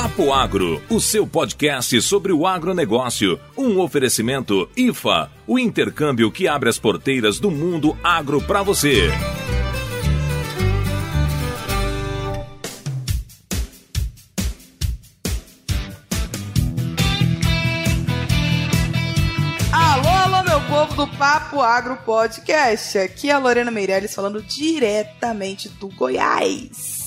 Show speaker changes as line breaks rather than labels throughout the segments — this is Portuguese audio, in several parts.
Papo Agro, o seu podcast sobre o agronegócio. Um oferecimento IFA, o intercâmbio que abre as porteiras do mundo agro para você.
Alô, meu povo do Papo Agro Podcast. Aqui é a Lorena Meirelles falando diretamente do Goiás.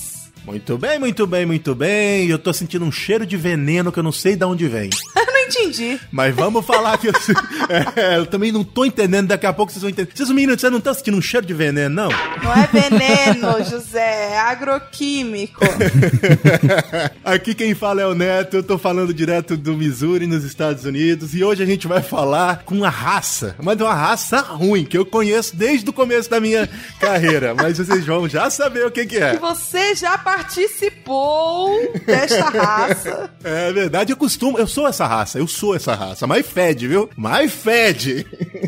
Muito bem, muito bem, muito bem. Eu tô sentindo um cheiro de veneno que eu não sei de onde vem.
Entendi.
Mas vamos falar que eu, é, eu também não tô entendendo, daqui a pouco vocês vão entender. Vocês meninos, vocês não estão sentindo um cheiro de veneno, não?
Não é veneno, José, é agroquímico.
Aqui quem fala é o Neto, eu tô falando direto do Missouri, nos Estados Unidos, e hoje a gente vai falar com uma raça, mas de uma raça ruim, que eu conheço desde o começo da minha carreira, mas vocês vão já saber o que que é.
E você já participou desta raça.
É verdade, eu costumo, eu sou essa raça, eu sou essa raça, mas fede, viu? Mas fede.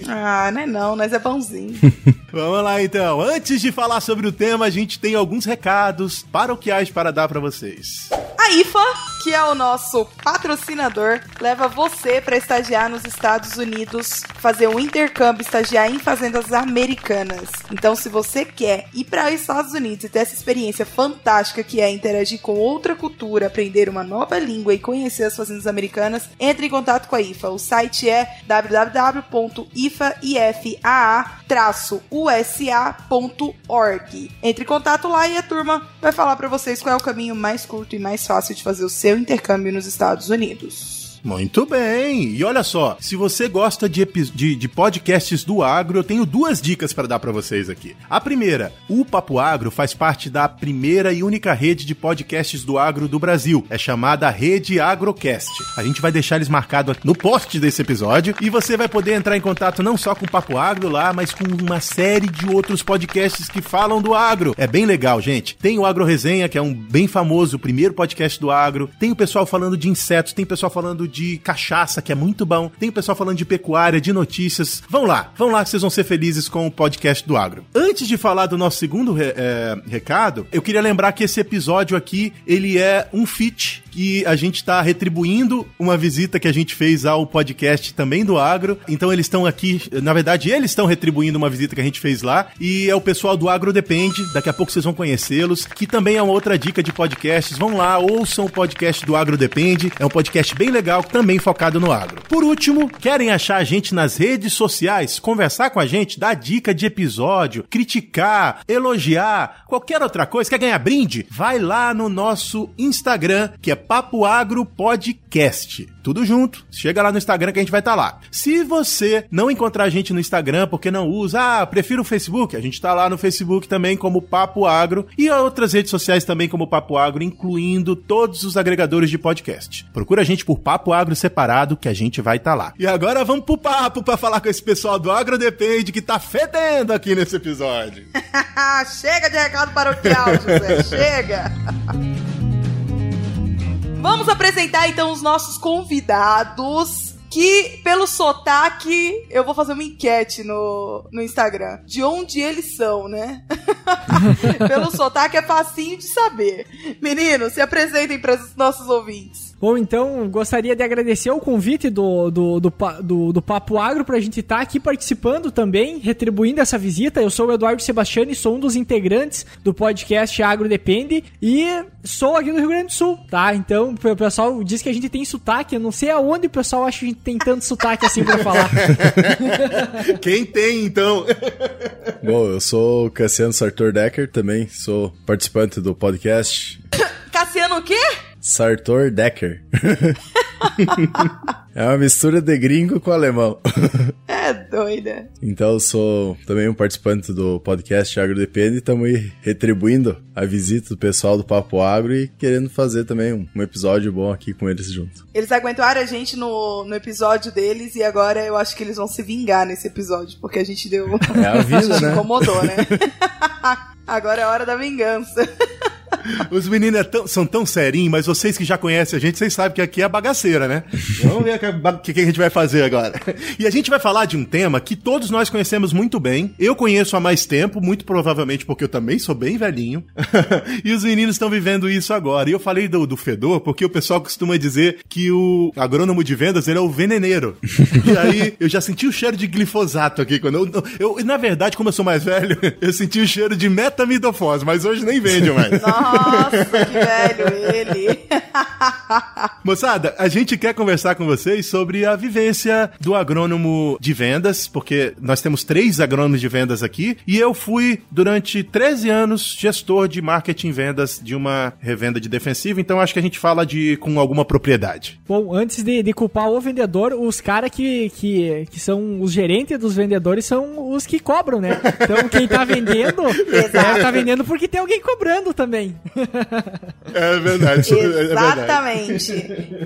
Ah, não é não, nós é bonzinho.
Vamos lá então. Antes de falar sobre o tema, a gente tem alguns recados paroquiais para dar para vocês.
A IFA, que é o nosso patrocinador, leva você para estagiar nos Estados Unidos, fazer um intercâmbio, estagiar em fazendas americanas. Então, se você quer ir para os Estados Unidos e ter essa experiência fantástica que é interagir com outra cultura, aprender uma nova língua e conhecer as fazendas americanas, entre em contato com a IFA. O site é www.ifaa-usa.org. Entre em contato lá e a turma vai falar para vocês qual é o caminho mais curto e mais fácil de fazer o seu intercâmbio nos Estados Unidos.
Muito bem. E olha só, se você gosta de, de, de podcasts do agro, eu tenho duas dicas para dar para vocês aqui. A primeira, o Papo Agro faz parte da primeira e única rede de podcasts do agro do Brasil. É chamada Rede Agrocast. A gente vai deixar eles marcados no post desse episódio e você vai poder entrar em contato não só com o Papo Agro lá, mas com uma série de outros podcasts que falam do agro. É bem legal, gente. Tem o Agro Resenha, que é um bem famoso, o primeiro podcast do agro. Tem o pessoal falando de insetos, tem o pessoal falando de cachaça, que é muito bom. Tem o pessoal falando de pecuária, de notícias. Vão lá, vão lá que vocês vão ser felizes com o podcast do Agro. Antes de falar do nosso segundo re é, recado, eu queria lembrar que esse episódio aqui, ele é um feat que a gente está retribuindo uma visita que a gente fez ao podcast também do Agro. Então eles estão aqui, na verdade, eles estão retribuindo uma visita que a gente fez lá. E é o pessoal do Agro Depende. Daqui a pouco vocês vão conhecê-los. Que também é uma outra dica de podcasts. Vão lá, ouçam o podcast do Agro Depende. É um podcast bem legal, também focado no agro. Por último, querem achar a gente nas redes sociais, conversar com a gente, dar dica de episódio, criticar, elogiar, qualquer outra coisa, quer ganhar brinde? Vai lá no nosso Instagram, que é Papo Agro Podcast. Tudo junto. Chega lá no Instagram que a gente vai estar tá lá. Se você não encontrar a gente no Instagram porque não usa, ah, prefiro o Facebook, a gente está lá no Facebook também como Papo Agro e outras redes sociais também como Papo Agro, incluindo todos os agregadores de podcast. Procura a gente por Papo Agro separado que a gente vai estar tá lá. E agora vamos pro papo para falar com esse pessoal do Agro Depende que tá fedendo aqui nesse episódio.
chega de recado paroquial, José, chega. Vamos apresentar então os nossos convidados. Que pelo sotaque, eu vou fazer uma enquete no, no Instagram. De onde eles são, né? pelo sotaque é facinho de saber. Meninos, se apresentem para os nossos ouvintes.
Bom, então gostaria de agradecer o convite do, do, do, do, do Papo Agro para a gente estar tá aqui participando também, retribuindo essa visita. Eu sou o Eduardo Sebastiani, sou um dos integrantes do podcast Agro Depende e sou aqui do Rio Grande do Sul, tá? Então o pessoal diz que a gente tem sotaque, eu não sei aonde o pessoal acha que a gente tem tanto sotaque assim para falar.
Quem tem então?
Bom, eu sou Cassiano Sartor Decker, também sou participante do podcast.
Cassiano o quê?
Sartor Decker. é uma mistura de gringo com alemão.
É doida.
Então eu sou também um participante do podcast Agro Depende e estamos retribuindo a visita do pessoal do Papo Agro e querendo fazer também um, um, episódio bom aqui com eles junto.
Eles aguentaram a gente no, no episódio deles e agora eu acho que eles vão se vingar nesse episódio, porque a gente deu.
É a vida,
a gente
né?
incomodou, né? agora é a hora da vingança.
Os meninos é tão- são tão serinhos, mas vocês que já conhecem a gente, vocês sabem que aqui é bagaceira, né? Vamos ver o que, o que a gente vai fazer agora. E a gente vai falar de um tema que todos nós conhecemos muito bem. Eu conheço há mais tempo, muito provavelmente porque eu também sou bem velhinho. e os meninos estão vivendo isso agora. E eu falei do, do fedor porque o pessoal costuma dizer que o agrônomo de vendas ele é o veneneiro. e aí eu já senti o cheiro de glifosato aqui. quando eu, eu, Na verdade, como eu sou mais velho, eu senti o cheiro de metamidofose, mas hoje nem vende mais.
Nossa, que velho ele.
Moçada, a gente quer conversar com vocês sobre a vivência do agrônomo de vendas, porque nós temos três agrônomos de vendas aqui, e eu fui, durante 13 anos, gestor de marketing e vendas de uma revenda de defensivo, então acho que a gente fala de com alguma propriedade.
Bom, antes de, de culpar o vendedor, os caras que, que, que são os gerentes dos vendedores são os que cobram, né? Então quem tá vendendo, é, tá vendendo porque tem alguém cobrando também.
É verdade. é verdade.
Exatamente.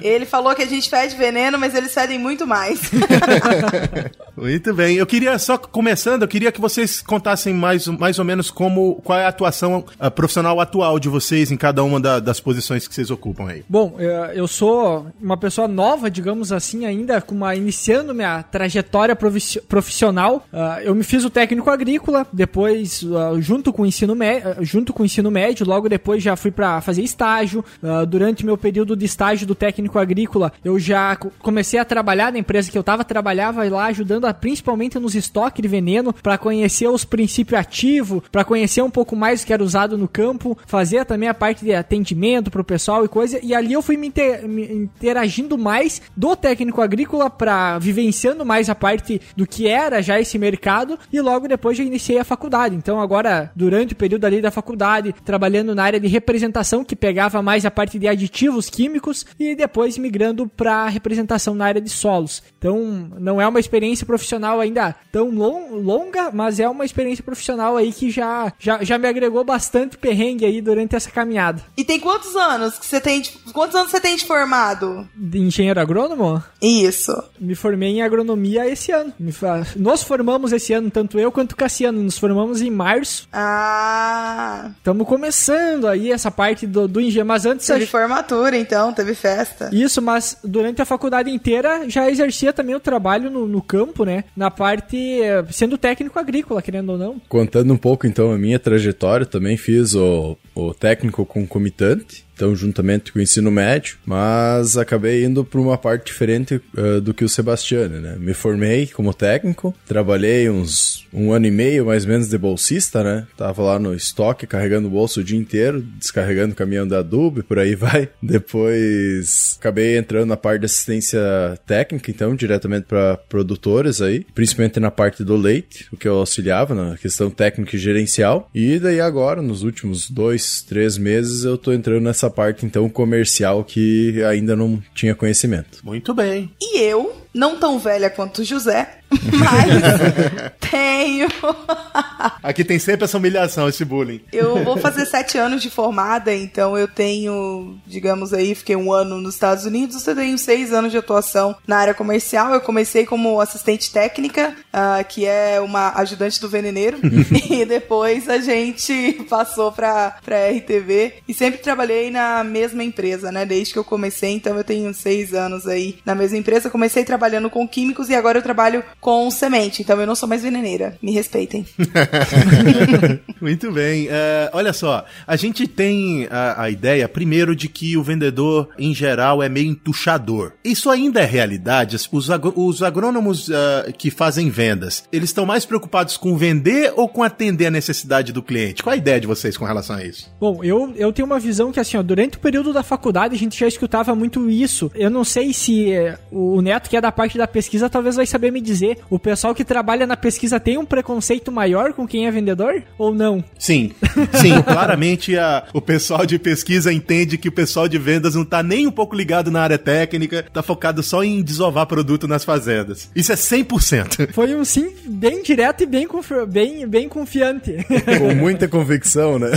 Ele falou que a gente fede veneno, mas eles fedem muito mais.
Muito bem. Eu queria só começando, eu queria que vocês contassem mais, mais ou menos como qual é a atuação ah, profissional atual de vocês em cada uma da- das posições que vocês ocupam aí.
Bom, eu, eu sou uma pessoa nova, digamos assim, ainda com uma iniciando minha trajetória profiss- profissional. Ah, eu me fiz o técnico agrícola, depois ah, junto com o ensino médio, junto com o ensino médio, logo depois já fui para fazer estágio. Ah, durante meu período de estágio do técnico agrícola, eu já co- comecei a trabalhar na empresa que eu tava, trabalhava lá ajudando a, principalmente nos estoques de veneno para conhecer os princípios ativos, para conhecer um pouco mais o que era usado no campo, fazer também a parte de atendimento pro pessoal e coisa. E ali eu fui me, inter- me interagindo mais do técnico agrícola para vivenciando mais a parte do que era já esse mercado e logo depois já iniciei a faculdade. Então agora, durante o período ali da faculdade, trabalhando na área de representação que pegava mais a parte de aditivos químicos e depois migrando para representação na área de solos. Então, não é uma experiência profissional ainda tão lon- longa, mas é uma experiência profissional aí que já, já, já me agregou bastante perrengue aí durante essa caminhada.
E tem quantos anos que você tem de, quantos anos você tem de formado?
De engenheiro agrônomo,
Isso.
me formei em agronomia esse ano. Nós formamos esse ano, tanto eu quanto o Cassiano, nos formamos em março.
Ah,
Estamos começando aí essa parte do, do engenheiro, mas antes...
teve
a-
formatura então, teve festa.
Isso, mas durante a faculdade inteira já exercia também o trabalho no, no campo, né? Na parte, eh, sendo técnico agrícola, querendo ou não.
Contando um pouco então a minha trajetória, também fiz o, o técnico concomitante, então juntamente com o ensino médio, mas acabei indo para uma parte diferente eh, do que o Sebastiano, né? Me formei como técnico, trabalhei uns um ano e meio mais ou menos de bolsista, né? Tava lá no estoque carregando o bolso o dia inteiro, descarregando o caminhão da adubo e por aí vai. Depois acabei entrando na parte de assistência técnica, então diretamente para produtores aí, principalmente na parte do leite, o que eu auxiliava na questão técnica e gerencial. E daí agora, nos últimos dois, três meses, eu tô entrando nessa parte então comercial que ainda não tinha conhecimento.
Muito bem.
E eu, não tão velha quanto José, mas tenho.
Aqui tem sempre essa humilhação, esse bullying.
Eu vou fazer sete anos de formada, então eu tenho, digamos aí, fiquei um ano nos Estados Unidos, eu tenho seis anos de atuação na área comercial. Eu comecei como assistente técnica, ah, que é uma ajudante do veneneiro, e depois a gente passou pra, pra RTV e sempre trabalhei na mesma empresa, né? Desde que eu comecei, então eu tenho seis anos aí na mesma empresa. Comecei trabalhando com químicos e agora eu trabalho com semente, então eu não sou mais veneneira. Me respeitem.
Muito bem. É, olha só, a gente tem a, a ideia, primeiro, de que o vendedor, em geral, é meio entuchador. Isso ainda é realidade? Os, os agrônomos ah, que fazem vendas, eles estão mais preocupados com vender ou com atender a necessidade do cliente? Qual a ideia de vocês com relação a isso?
Bom, eu, eu tenho uma visão que, assim, ó, durante o período da faculdade a gente já escutava muito isso. Eu não sei se eh, o Neto, que é da parte da pesquisa, talvez vai saber me dizer. O pessoal que trabalha na pesquisa tem um preconceito maior com quem é vendedor? Ou não?
Sim, sim, claramente a- o pessoal de pesquisa entende que o pessoal de vendas não tá nem um pouco ligado na área técnica, tá focado só em desovar produto nas fazendas. Isso é 100%.
Foi um sim bem direto e bem, bem, bem confiante.
Com muita convicção, né?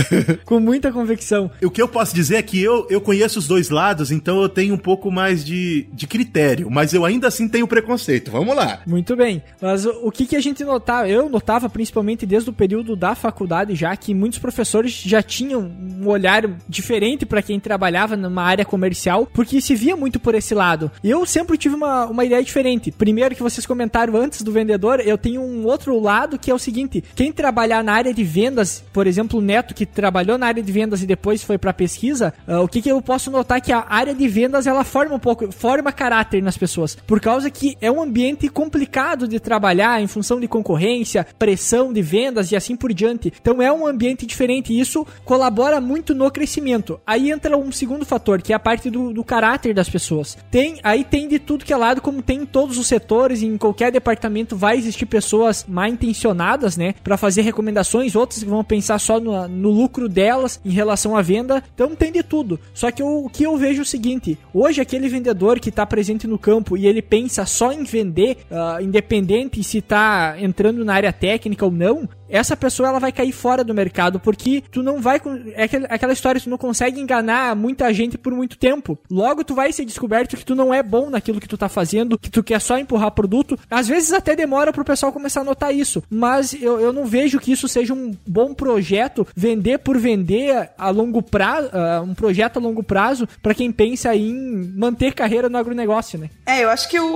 com muita convicção.
O que eu posso dizer é que eu, eu conheço os dois lados, então eu tenho um pouco mais de, de critério, mas eu ainda assim assim tem o preconceito. Vamos lá.
Muito bem. Mas o, que, que a gente notava? Eu notava principalmente desde o período da faculdade já que muitos professores já tinham um olhar diferente para quem trabalhava numa área comercial, porque se via muito por esse lado. Eu sempre tive uma, uma ideia diferente. Primeiro que vocês comentaram antes do vendedor, eu tenho um outro lado que é o seguinte: quem trabalhar na área de vendas, por exemplo, o Neto que trabalhou na área de vendas e depois foi para pesquisa, uh, o que, que eu posso notar que a área de vendas ela forma um pouco, forma caráter nas pessoas, por causa que é um ambiente complicado de trabalhar em função de concorrência, pressão de vendas e assim por diante. Então é um ambiente diferente e isso colabora muito no crescimento. Aí entra um segundo fator, que é a parte do, do caráter das pessoas. Tem, aí tem de tudo que é lado, como tem em todos os setores, em qualquer departamento vai existir pessoas mal intencionadas, né, para fazer recomendações, outras que vão pensar só no, no, lucro delas em relação à venda. Então tem de tudo. Só que eu, o que eu vejo é o seguinte: hoje aquele vendedor que está presente no campo e ele pensa só em vender, uh, independente se está entrando na área técnica ou não, essa pessoa ela vai cair fora do mercado porque tu não vai é aquela história tu não consegue enganar muita gente por muito tempo. Logo tu vai ser descoberto que tu não é bom naquilo que tu tá fazendo, que tu quer só empurrar produto. Às vezes até demora pro pessoal começar a notar isso, mas eu, eu não vejo que isso seja um bom projeto vender por vender a longo prazo, uh, um projeto a longo prazo para quem pensa em manter carreira no agronegócio, né?
É, eu acho que o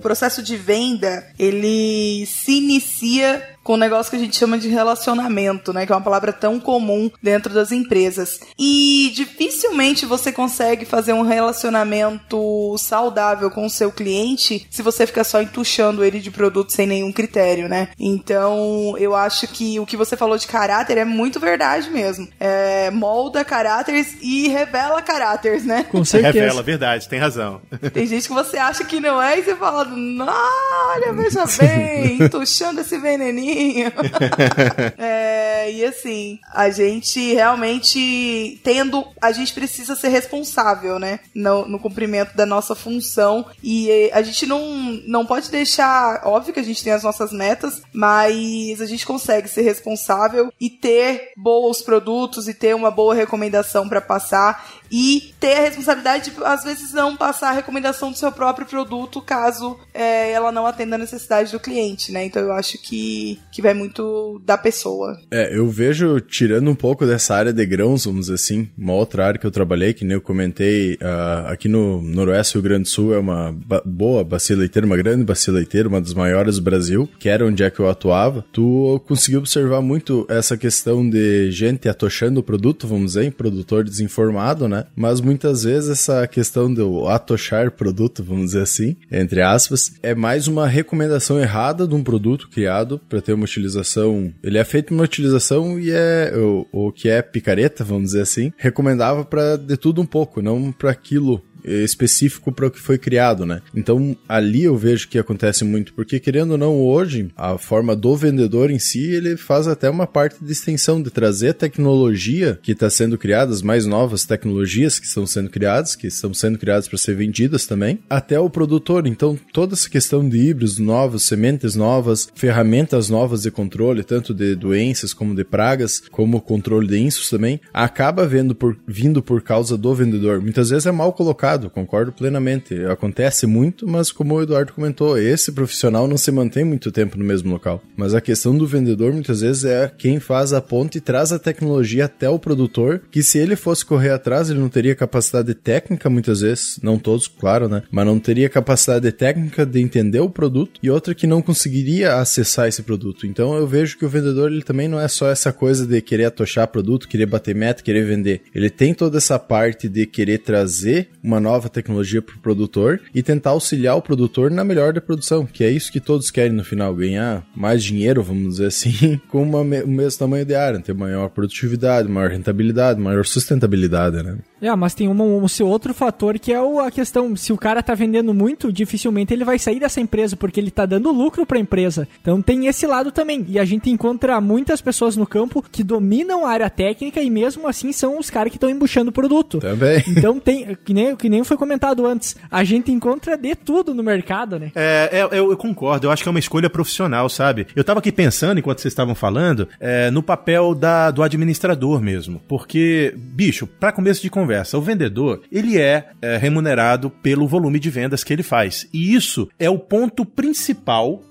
processo de venda, ele se inicia com um negócio que a gente chama de relacionamento, né? Que é uma palavra tão comum dentro das empresas. E dificilmente você consegue fazer um relacionamento saudável com o seu cliente se você ficar só entuchando ele de produto sem nenhum critério, né? Então, eu acho que o que você falou de caráter é muito verdade mesmo. É, molda caráteres e revela caráteres, né?
Com certeza. Revela, verdade, tem razão.
Tem gente que você acha que não é e você fala, olha, veja bem, entuchando esse veneninho é, e assim, a gente realmente tendo. A gente precisa ser responsável, né? No, no cumprimento da nossa função. E a gente não, não pode deixar. Óbvio que a gente tem as nossas metas, mas a gente consegue ser responsável e ter bons produtos e ter uma boa recomendação para passar e ter a responsabilidade de, às vezes, não passar a recomendação do seu próprio produto caso é, ela não atenda a necessidade do cliente, né? Então eu acho que, que vai muito da pessoa.
É, eu vejo, tirando um pouco dessa área de grãos, vamos dizer assim, uma outra área que eu trabalhei, que nem eu comentei, uh, aqui no Noroeste Rio Grande do Sul é uma ba boa bacia leiteira, uma grande bacia leiteira, uma das maiores do Brasil, que era onde é que eu atuava. Tu conseguiu observar muito essa questão de gente atochando o produto, vamos dizer, produtor desinformado, né? Mas muitas vezes essa questão do atochar produto, vamos dizer assim, entre aspas, é mais uma recomendação errada de um produto criado para ter uma utilização. Ele é feito uma utilização e é o, o que é picareta, vamos dizer assim, recomendava para de tudo um pouco, não para aquilo específico para o que foi criado, né? Então ali eu vejo que acontece muito, porque querendo ou não, hoje, a forma do vendedor em si, ele faz até uma parte de extensão, de trazer a tecnologia que está sendo criada, as mais novas tecnologias que estão sendo criadas, que estão sendo criadas para ser vendidas também, até o produtor. Então toda essa questão de híbridos novos, sementes novas, ferramentas novas de controle, tanto de doenças como de pragas, como controle de insos também, acaba vendo por, vindo por causa do vendedor. Muitas vezes é mal colocado concordo plenamente. Acontece muito, mas como o Eduardo comentou, esse profissional não se mantém muito tempo no mesmo local. Mas a questão do vendedor muitas vezes é quem faz a ponte e traz a tecnologia até o produtor, que se ele fosse correr atrás, ele não teria capacidade técnica muitas vezes, não todos, claro, né? Mas não teria capacidade técnica de entender o produto e outra que não conseguiria acessar esse produto. Então eu vejo que o vendedor ele também não é só essa coisa de querer atochar produto, querer bater meta, querer vender. Ele tem toda essa parte de querer trazer uma nova tecnologia para o produtor e tentar auxiliar o produtor na melhor da produção, que é isso que todos querem no final, ganhar mais dinheiro, vamos dizer assim, com uma, o mesmo tamanho de área, ter maior produtividade, maior rentabilidade, maior sustentabilidade, né?
É, mas tem um, um outro fator que é o, a questão, se o cara tá vendendo muito, dificilmente ele vai sair dessa empresa, porque ele tá dando lucro para a empresa. Então tem esse lado também. E a gente encontra muitas pessoas no campo que dominam a área técnica e mesmo assim são os caras que estão embuchando o produto.
Também.
Então tem, que nem, que nem foi comentado antes, a gente encontra de tudo no mercado, né?
É, é eu, eu, concordo, eu acho que é uma escolha profissional, sabe? Eu tava aqui pensando, enquanto vocês estavam falando, é, no papel da, do administrador mesmo. Porque, bicho, para começo de conversa, conversa. O vendedor, ele é, é remunerado pelo volume de vendas que ele faz. E isso é o ponto principal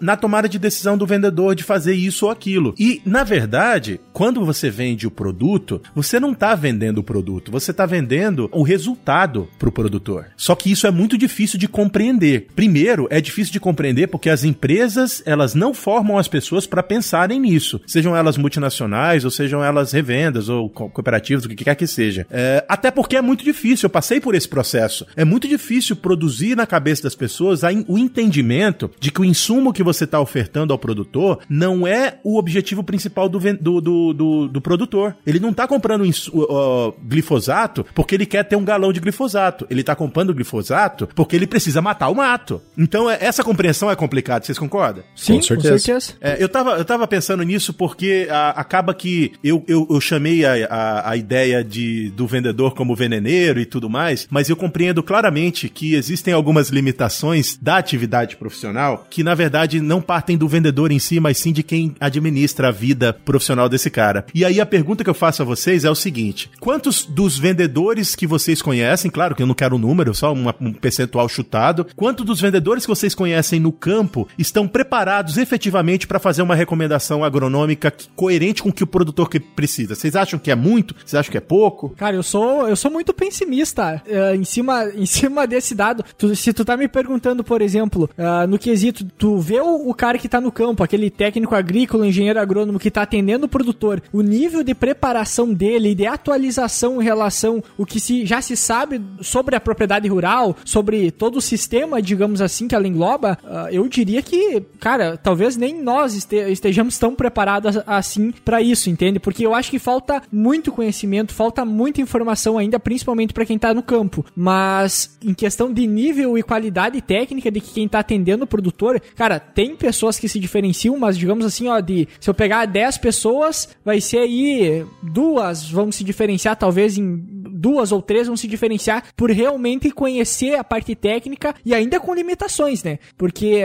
na tomada de decisão do vendedor de fazer isso ou aquilo. E, na verdade, quando você vende o produto, você não está vendendo o produto, você está vendendo o resultado para o produtor. Só que isso é muito difícil de compreender. Primeiro, é difícil de compreender porque as empresas elas não formam as pessoas para pensarem nisso, sejam elas multinacionais ou sejam elas revendas ou co cooperativas, o que quer que seja. É, até porque é muito difícil. Eu passei por esse processo. É muito difícil produzir na cabeça das pessoas o entendimento de que o insumo que você está ofertando ao produtor não é o objetivo principal do, do, do, do, do produtor. Ele não está comprando uh, glifosato porque ele quer ter um galão de glifosato. Ele está comprando glifosato porque ele precisa matar o mato. Então, é, essa compreensão é complicada, vocês concordam?
Sim, com certeza. Com certeza.
É, eu, tava, eu tava pensando nisso porque a, acaba que eu, eu, eu chamei a, a, a, ideia de, do vendedor como veneneiro e tudo mais, mas eu compreendo claramente que existem algumas limitações da atividade profissional que, na verdade, não partem do vendedor em si, mas sim de quem administra a vida profissional desse cara. E aí a pergunta que eu faço a vocês é o seguinte: quantos dos vendedores que vocês conhecem, claro que eu não quero um número, só um percentual chutado, quantos dos vendedores que vocês conhecem no campo estão preparados efetivamente para fazer uma recomendação agronômica coerente com o que o produtor que precisa? Vocês acham que é muito? Vocês acham que é pouco?
Cara, eu sou, eu sou muito pessimista uh, em, cima, em cima desse dado. Tu, se tu tá me perguntando, por exemplo, uh, no quesito, tu vê o, o, cara que tá no campo, aquele técnico agrícola, engenheiro agrônomo que tá atendendo o produtor, o nível de preparação dele e de atualização em relação o que se, já se sabe sobre a propriedade rural, sobre todo o sistema, digamos assim, que ela engloba, uh, eu diria que, cara, talvez nem nós este, estejamos tão preparados assim para isso, entende? Porque eu acho que falta muito conhecimento, falta muita informação ainda, principalmente para quem tá no campo. Mas em questão de nível e qualidade técnica de quem tá atendendo o produtor, cara, tem pessoas que se diferenciam, mas digamos assim, ó, de se eu pegar 10 pessoas, vai ser aí duas vão se diferenciar talvez em duas ou três vão se diferenciar por realmente conhecer a parte técnica e ainda com limitações, né? Porque,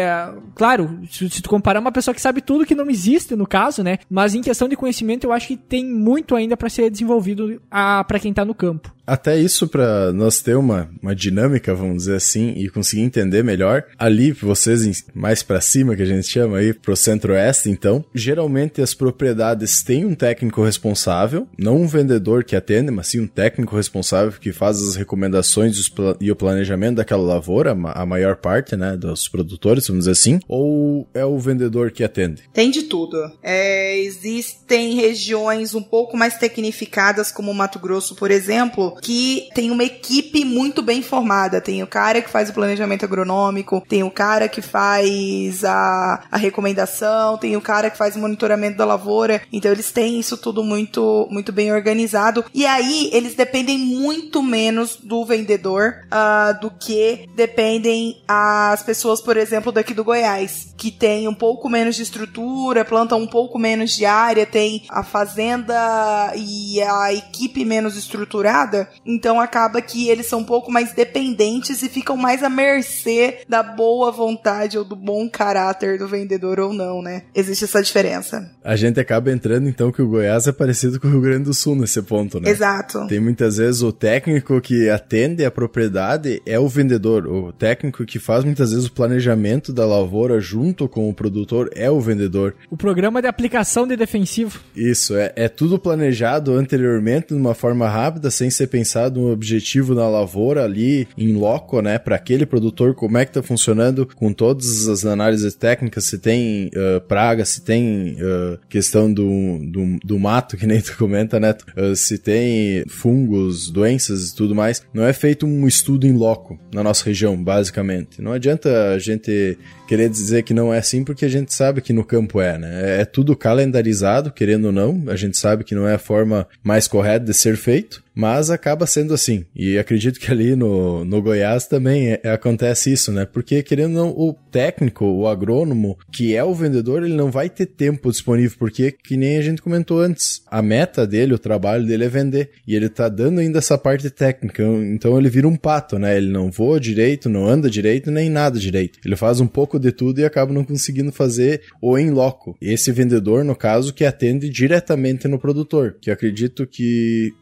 claro, se, se tu comparar uma pessoa que sabe tudo que não existe no caso, né? Mas em questão de conhecimento, eu acho que tem muito ainda para ser desenvolvido para quem tá no campo.
Até isso para nós ter uma, uma dinâmica, vamos dizer assim, e conseguir entender melhor. Ali, vocês mais para cima, que a gente chama aí, pro centro-oeste, então, geralmente as propriedades têm um técnico responsável, não um vendedor que atende, mas sim um técnico responsável que faz as recomendações e o planejamento daquela lavoura, a maior parte, né, dos produtores, vamos dizer assim, ou é o vendedor que atende?
Tem de tudo. É, existem regiões um pouco mais tecnificadas, como Mato Grosso, por exemplo, que tem uma equipe muito bem formada. Tem o cara que faz o planejamento agronômico, tem o cara que faz a, a recomendação, tem o cara que faz o monitoramento da lavoura. Então eles têm isso tudo muito, muito bem organizado. E aí eles dependem muito menos do vendedor uh, do que dependem as pessoas, por exemplo, daqui do Goiás, que tem um pouco menos de estrutura, plantam um pouco menos de área, tem a fazenda e a equipe menos estruturada. Então acaba que eles são um pouco mais dependentes e ficam mais à mercê da boa vontade ou do bom caráter do vendedor ou não, né? Existe essa diferença.
A gente acaba entrando então que o Goiás é parecido com o Rio Grande do Sul nesse ponto, né?
Exato.
Tem muitas vezes o técnico que atende a propriedade é o vendedor. O técnico que faz muitas vezes o planejamento da lavoura junto com o produtor é o vendedor.
O programa de aplicação de defensivo.
Isso, é, é tudo planejado anteriormente de uma forma rápida, sem ser pensado um objetivo na lavoura ali em loco, né, para aquele produtor, como é que tá funcionando com todas as análises técnicas, se tem uh, praga, se tem uh, questão do, do, do, mato, que nem tu comenta, né, uh, se tem fungos, doenças e tudo mais. Não é feito um estudo em loco na nossa região, basicamente. Não adianta a gente querer dizer que não é assim, porque a gente sabe que no campo é, né? É, é tudo calendarizado, querendo ou não, a gente sabe que não é a forma mais correta de ser feito, mas acaba sendo assim. E acredito que ali no, no Goiás também é, acontece isso, né? Porque, querendo ou não, o técnico, o agrônomo, que é o vendedor, ele não vai ter tempo disponível, porque, que nem a gente comentou antes, a meta dele, o trabalho dele é vender. E ele tá dando ainda essa parte técnica, então ele vira um pato, né? Ele não voa direito, não anda direito, nem nada direito. Ele faz um pouco de tudo e acaba não conseguindo fazer o em loco. Esse vendedor, no caso, que atende diretamente no produtor, que acredito que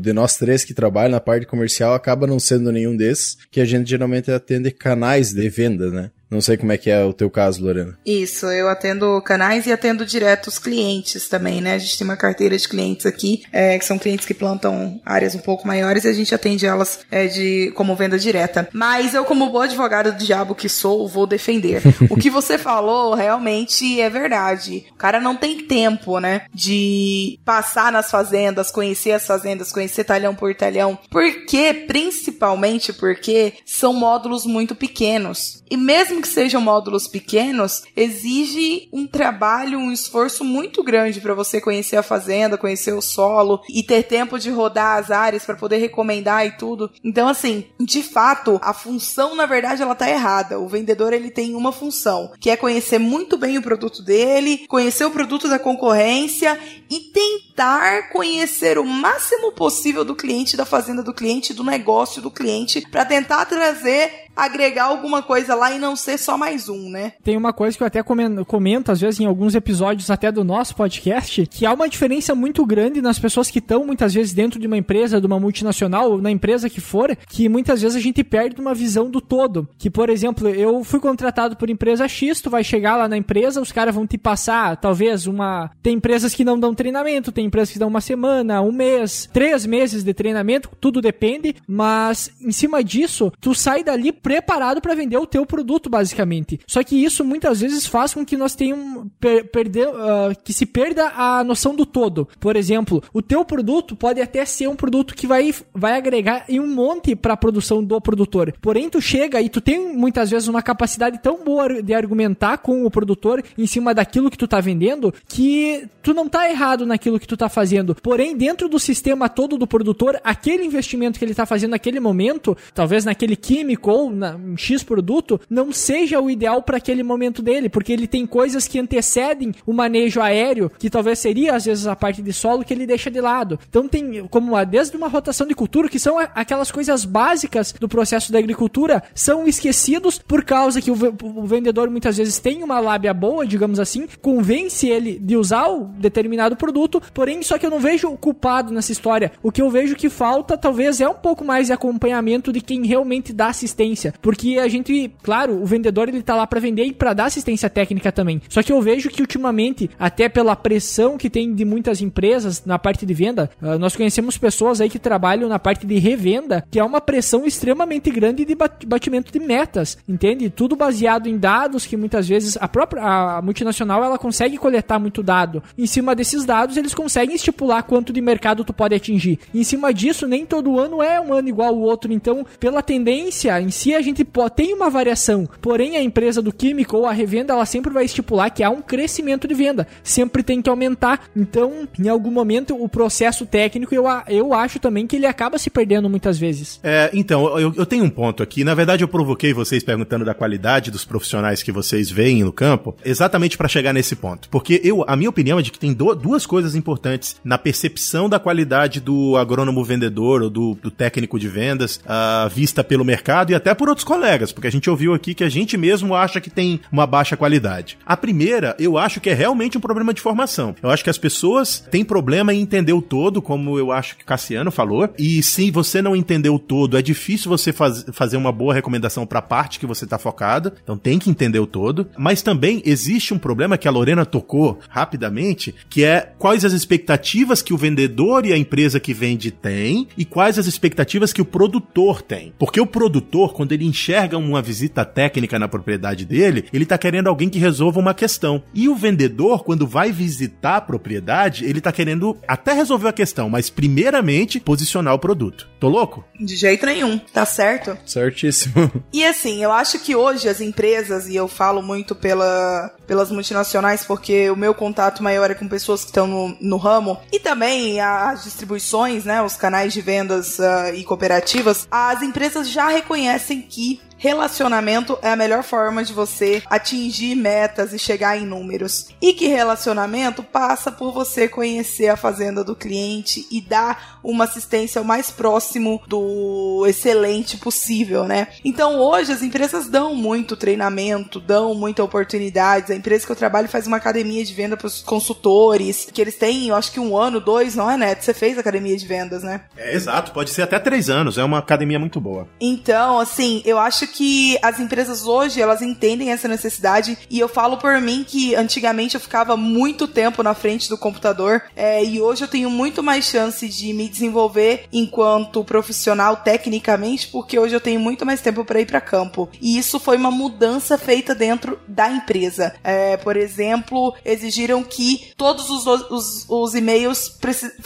de nós três que trabalham na parte comercial, acaba não sendo nenhum desses, que a gente geralmente atende canais de venda, né? Não sei como é que é o teu caso, Lorena.
Isso, eu atendo canais e atendo direto os clientes também, né? A gente tem uma carteira de clientes aqui, é, que são clientes que plantam áreas um pouco maiores e a gente atende elas é, de como venda direta. Mas eu, como boa advogada do diabo que sou, vou defender. o que você falou realmente é verdade. O cara não tem tempo, né? De passar nas fazendas, conhecer as fazendas, conhecer talhão por talhão. Porque, principalmente porque são módulos muito pequenos. E mesmo que sejam módulos pequenos, exige um trabalho, um esforço muito grande para você conhecer a fazenda, conhecer o solo e ter tempo de rodar as áreas para poder recomendar e tudo. Então, assim, de fato, a função, na verdade, ela tá errada. O vendedor ele tem uma função, que é conhecer muito bem o produto dele, conhecer o produto da concorrência e tentar conhecer o máximo possível do cliente, da fazenda do cliente, do negócio do cliente, para tentar trazer agregar alguma coisa lá e não ser só mais um, né?
Tem uma coisa que eu até comento, às vezes, em alguns episódios até do nosso podcast, que há uma diferença muito grande nas pessoas que estão, muitas vezes, dentro de uma empresa, de uma multinacional, na empresa que for, que muitas vezes a gente perde uma visão do todo. Que, por exemplo, eu fui contratado por empresa X, tu vai chegar lá na empresa, os caras vão te passar, talvez, uma. Tem empresas que não dão treinamento, tem empresas que dão uma semana, um mês, três meses de treinamento, tudo depende, mas em cima disso, tu sai dali preparado para vender o teu produto, basicamente. Só que isso muitas vezes faz com que nós tenhamos per perder, uh, que se perda a noção do todo. Por exemplo, o teu produto pode até ser um produto que vai, vai agregar em um monte para a produção do produtor. Porém, tu chega e tu tem muitas vezes uma capacidade tão boa de argumentar com o produtor em cima daquilo que tu tá vendendo que tu não tá errado naquilo que tu tá fazendo. Porém, dentro do sistema todo do produtor, aquele investimento que ele tá fazendo naquele momento, talvez naquele químico ou na, um X produto não seja o ideal para aquele momento dele, porque ele tem coisas que antecedem o manejo aéreo, que talvez seria às vezes a parte de solo que ele deixa de lado. Então tem como desde uma rotação de cultura, que são aquelas coisas básicas do processo da agricultura, são esquecidos por causa que o, o vendedor muitas vezes tem uma lábia boa, digamos assim, convence ele de usar o determinado produto, porém só que eu não vejo o culpado nessa história. O que eu vejo que falta talvez é um pouco mais de acompanhamento de quem realmente dá assistência assistência, porque a gente, claro, o vendedor ele tá lá para vender e para dar assistência técnica também. Só que eu vejo que ultimamente, até pela pressão que tem de muitas empresas na parte de venda, uh, nós conhecemos pessoas aí que trabalham na parte de revenda, que é uma pressão extremamente grande de batimento de metas, entende? Tudo baseado em dados que muitas vezes a própria a multinacional ela consegue coletar muito dado. Em cima desses dados, eles conseguem estipular quanto de mercado tu pode atingir. Em cima disso, nem todo ano é um ano igual ao outro, então, pela tendência em si, a gente tem uma variação, porém a empresa do químico ou a revenda, ela sempre vai estipular que há um crescimento de venda, sempre tem que aumentar. Então, em algum momento, o processo técnico, eu, eu acho também que ele acaba se perdendo muitas vezes.
É, então, eu, eu tenho um ponto aqui. Na verdade, eu provoquei vocês perguntando da qualidade dos profissionais que vocês veem no campo, exatamente para chegar nesse ponto. Porque eu, a minha opinião é de que tem do, duas coisas importantes na percepção da qualidade do agrônomo vendedor ou do, do técnico de vendas, uh, vista pelo mercado e até por outros colegas, porque a gente ouviu aqui que a gente mesmo acha que tem uma baixa qualidade. A primeira, eu acho que é realmente um problema de formação. Eu acho que as pessoas têm problema em entender o todo, como eu acho que Cassiano falou, e se você não entender o todo, é difícil você faz, fazer uma boa recomendação para a parte que você está focada, então tem que entender o todo. Mas também existe um problema que a Lorena tocou rapidamente, que é quais as expectativas que o vendedor e a empresa que vende tem e quais as expectativas que o produtor tem. Porque o produtor, quando ele enxerga uma visita técnica na propriedade dele, ele está querendo alguém que resolva uma questão. E o vendedor, quando vai visitar a propriedade, ele está querendo até resolver a questão, mas primeiramente posicionar o produto. Tô louco?
De jeito nenhum, tá certo?
Certíssimo.
E assim, eu acho que hoje as empresas, e eu falo muito pela, pelas multinacionais, porque o meu contato maior é com pessoas que estão no, no ramo, e também as distribuições, né, os canais de vendas uh, e cooperativas, as empresas já reconhecem que relacionamento é a melhor forma de você atingir metas e chegar em números. E que relacionamento passa por você conhecer a fazenda do cliente e dar uma assistência o mais próximo do excelente possível, né? Então hoje as empresas dão muito treinamento, dão muita oportunidades. A empresa que eu trabalho faz uma academia de venda para os consultores, que eles têm, eu acho que um ano, dois, não é, Neto? Você fez academia de vendas, né?
É, exato, pode ser até três anos, é uma academia muito boa.
Então, assim, eu acho que as empresas hoje, elas entendem essa necessidade e eu falo por mim que antigamente eu ficava muito tempo na frente do computador é, e hoje eu tenho muito mais chance de me desenvolver enquanto profissional tecnicamente, porque hoje eu tenho muito mais tempo para ir para campo. E isso foi uma mudança feita dentro da empresa. É, por exemplo, exigiram que todos os, os, os e-mails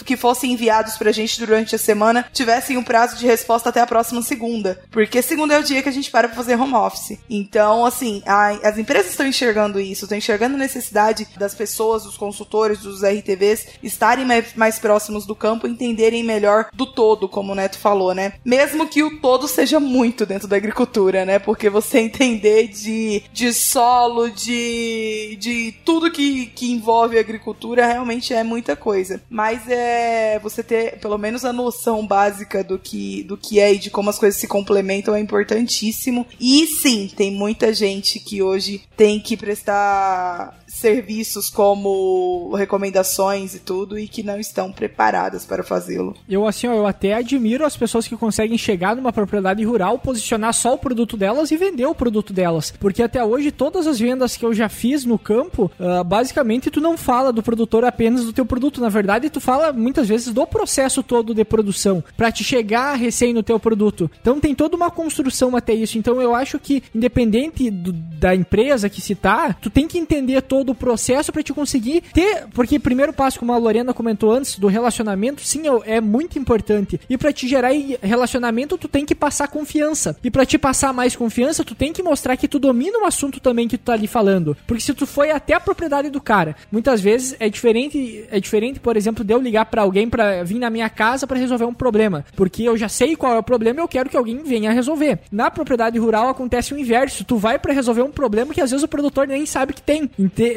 que fossem enviados pra gente durante a semana tivessem um prazo de resposta até a próxima segunda. Porque segunda é o dia que a gente para fazer home office. Então, assim, a, as empresas estão enxergando isso, estão enxergando a necessidade das pessoas, dos consultores, dos RTVs estarem mais, mais próximos do campo, entenderem melhor do todo, como o Neto falou, né? Mesmo que o todo seja muito dentro da agricultura, né? Porque você entender de, de solo, de, de tudo que, que envolve agricultura realmente é muita coisa. Mas é você ter pelo menos a noção básica do que, do que é e de como as coisas se complementam é importantíssimo. E sim, tem muita gente que hoje tem que prestar serviços como recomendações e tudo e que não estão preparadas para fazê-lo.
Eu assim, eu até admiro as pessoas que conseguem chegar numa propriedade rural, posicionar só o produto delas e vender o produto delas, porque até hoje todas as vendas que eu já fiz no campo, uh, basicamente tu não fala do produtor apenas do teu produto, na verdade tu fala muitas vezes do processo todo de produção para te chegar recém no teu produto. Então tem toda uma construção até isso. Então eu acho que independente do, da empresa que se tá, tu tem que entender todo todo o processo para te conseguir ter. Porque primeiro passo, como a Lorena comentou antes, do relacionamento, sim, é, é muito importante. E para te gerar relacionamento, tu tem que passar confiança. E para te passar mais confiança, tu tem que mostrar que tu domina o assunto também que tu tá ali falando. Porque se tu foi até a propriedade do cara, muitas vezes é diferente, é diferente, por exemplo, de eu ligar para alguém para vir na minha casa para resolver um problema, porque eu já sei qual é o problema e eu quero que alguém venha resolver. Na propriedade rural acontece o inverso, tu vai para resolver um problema que às vezes o produtor nem sabe que tem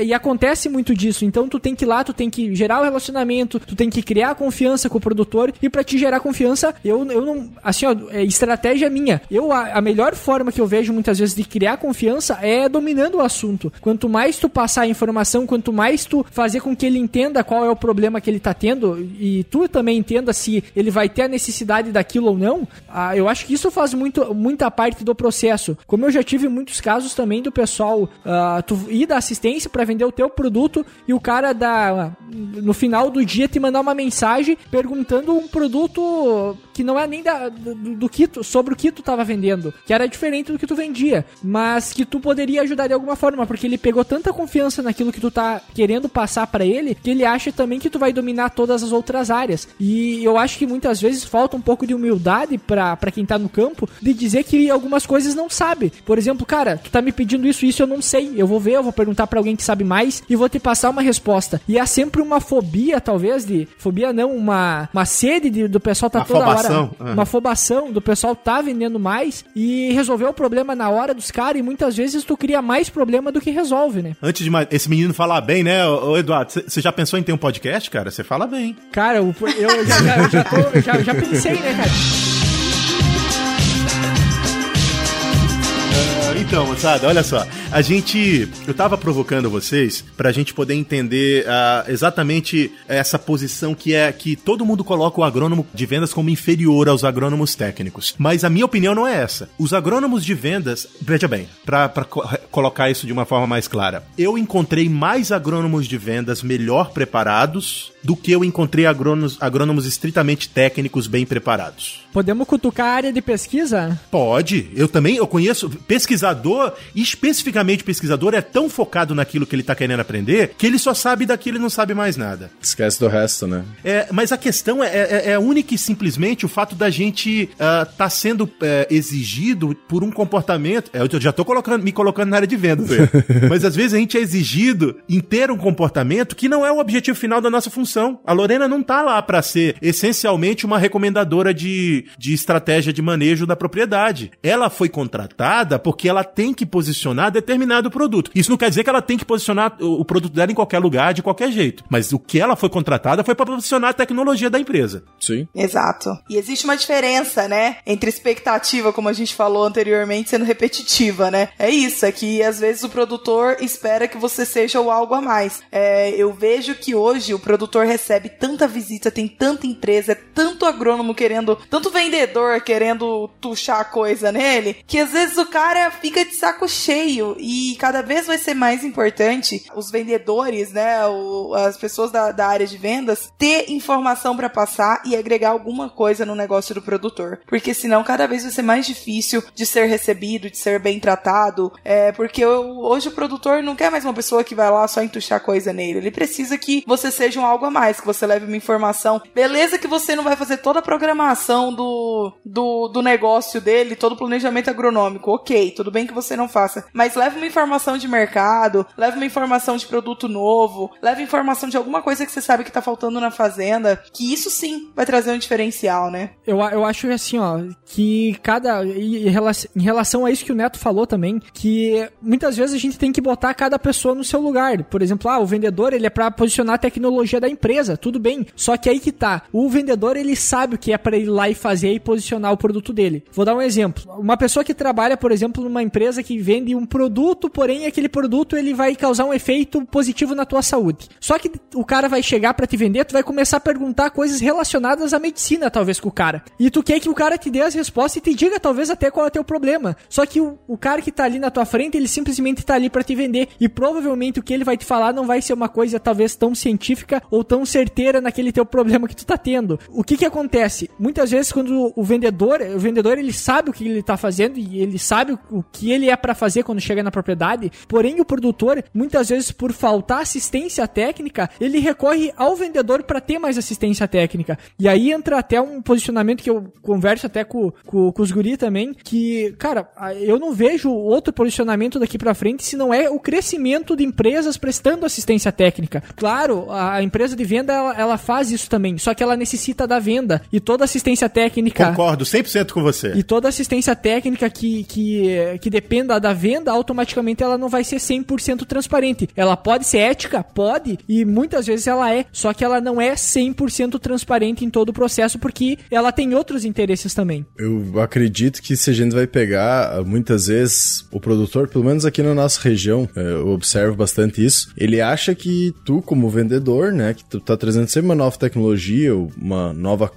e acontece muito disso. Então tu tem que ir lá, tu tem que gerar o relacionamento, tu tem que criar confiança com o produtor e para te gerar confiança, eu, eu não, assim, ó, é estratégia minha. Eu a, a, melhor forma que eu vejo muitas vezes de criar confiança é dominando o assunto. Quanto mais tu passar a informação, quanto mais tu fazer com que ele entenda qual é o problema que ele tá tendo e tu também entenda se ele vai ter a necessidade daquilo ou não, ah, eu acho que isso faz muito, muita parte do processo. Como eu já tive muitos casos também do pessoal ah, tu ir da assistência para vender o teu produto e o cara da no final do dia te mandar uma mensagem perguntando um produto que não é nem da, do, do que tu, sobre o que tu tava vendendo, que era diferente do que tu vendia, mas que tu poderia ajudar de alguma forma, porque ele pegou tanta confiança naquilo que tu tá querendo passar para ele, que ele acha também que tu vai dominar todas as outras áreas. E eu acho que muitas vezes falta um pouco de humildade para quem tá no campo de dizer que algumas coisas não sabe. Por exemplo, cara, tu tá me pedindo isso, isso eu não sei. Eu vou ver, eu vou perguntar para alguém que sabe mais e vou te passar uma resposta. E há sempre uma fobia, talvez, de. Fobia não, uma, uma sede de, do pessoal tá uma toda hora Uhum. Uma afobação do pessoal tá vendendo mais e resolver o problema na hora dos caras e muitas vezes tu cria mais problema do que resolve, né?
Antes de mais, esse menino falar bem, né, ô, Eduardo, você já pensou em ter um podcast, cara? Você fala bem.
Cara, eu, eu já, já, já, tô, já, já pensei, né, cara?
Então, moçada, olha só. A gente. Eu tava provocando vocês pra gente poder entender uh, exatamente essa posição que é que todo mundo coloca o agrônomo de vendas como inferior aos agrônomos técnicos. Mas a minha opinião não é essa. Os agrônomos de vendas. Veja bem, pra, pra co colocar isso de uma forma mais clara. Eu encontrei mais agrônomos de vendas melhor preparados do que eu encontrei agrônomos, agrônomos estritamente técnicos bem preparados.
Podemos cutucar a área de pesquisa?
Pode. Eu também eu conheço pesquisador especificamente pesquisador é tão focado naquilo que ele está querendo aprender que ele só sabe daquilo e não sabe mais nada.
Esquece do resto, né?
É, mas a questão é, é, é única e simplesmente o fato da gente estar uh, tá sendo uh, exigido por um comportamento. É, eu já estou colocando, me colocando na área de vendas, mas às vezes a gente é exigido em ter um comportamento que não é o objetivo final da nossa função. A Lorena não está lá para ser essencialmente uma recomendadora de, de estratégia de manejo da propriedade. Ela foi contratada porque ela tem que posicionar determinado produto. Isso não quer dizer que ela tem que posicionar o, produto dela em qualquer lugar, de qualquer jeito. Mas o que ela foi contratada foi para posicionar a tecnologia da empresa.
Sim.
Exato. E existe uma diferença, né? Entre expectativa, como a gente falou anteriormente, sendo repetitiva, né? É isso, é que às vezes o produtor espera que você seja o algo a mais. É, eu vejo que hoje o produtor recebe tanta visita, tem tanta empresa, é tanto agrônomo querendo, tanto vendedor querendo tuchar a coisa nele, que às vezes o cara fica de saco cheio. E cada vez vai ser mais importante os vendedores, né, o, as pessoas da, da área de vendas ter informação para passar e agregar alguma coisa no negócio do produtor, porque senão cada vez vai ser mais difícil de ser recebido, de ser bem tratado, é porque eu, hoje o produtor não quer mais uma pessoa que vai lá só entuchar coisa nele, ele precisa que você seja um algo a mais, que você leve uma informação. Beleza que você não vai fazer toda a programação do, do, do negócio dele, todo o planejamento agronômico, ok, tudo bem que você não faça, mas leve uma informação de mercado, leve uma informação de produto novo, leve informação de alguma coisa que você sabe que tá faltando na fazenda, que isso sim vai trazer um diferencial, né?
Eu, eu acho assim, ó, que cada. Em relação, em relação a isso que o Neto falou também, que muitas vezes a gente tem que botar cada pessoa no seu lugar. Por exemplo, ah, o vendedor ele é para posicionar a tecnologia da empresa, tudo bem. Só que aí que tá. O vendedor ele sabe o que é para ir lá e fazer e posicionar o produto dele. Vou dar um exemplo. Uma pessoa que trabalha, por exemplo, numa empresa que vende um produto, porém aquele produto ele vai causar um efeito positivo na tua saúde. Só que o cara vai chegar para te vender, tu vai começar a perguntar coisas relacionadas à medicina, talvez com o cara. E tu quer que o cara te dê as respostas e te diga talvez até qual é o teu problema. Só que o, o cara que tá ali na tua frente, ele simplesmente tá ali para te vender e provavelmente o que ele vai te falar não vai ser uma coisa talvez tão científica ou tão certeira naquele teu problema que tu tá tendo. O que que acontece? Muitas vezes quando o vendedor, o vendedor ele sabe o que ele tá fazendo e ele sabe o que ele é para fazer quando chega na propriedade, porém o produtor, muitas vezes por faltar assistência técnica, ele recorre ao vendedor para ter mais assistência técnica. E aí entra até um posicionamento que eu converso até com, com, com os guri também, que, cara, eu não vejo outro posicionamento daqui para frente se não é o crescimento de empresas prestando assistência técnica. Claro, a empresa de venda ela, ela faz isso também, só que ela necessita da venda e toda assistência técnica.
Concordo 100% com você.
E toda assistência técnica que, que, que dependa da venda, automaticamente ela não vai ser 100% transparente. Ela pode ser ética? Pode, e muitas vezes ela é, só que ela não é 100% transparente em todo o processo porque ela tem outros interesses também.
Eu acredito que se a gente vai pegar, muitas vezes, o produtor, pelo menos aqui na nossa região, é, eu observo bastante isso, ele acha que tu, como vendedor, né, que tu tá trazendo sempre uma nova tecnologia, uma nova,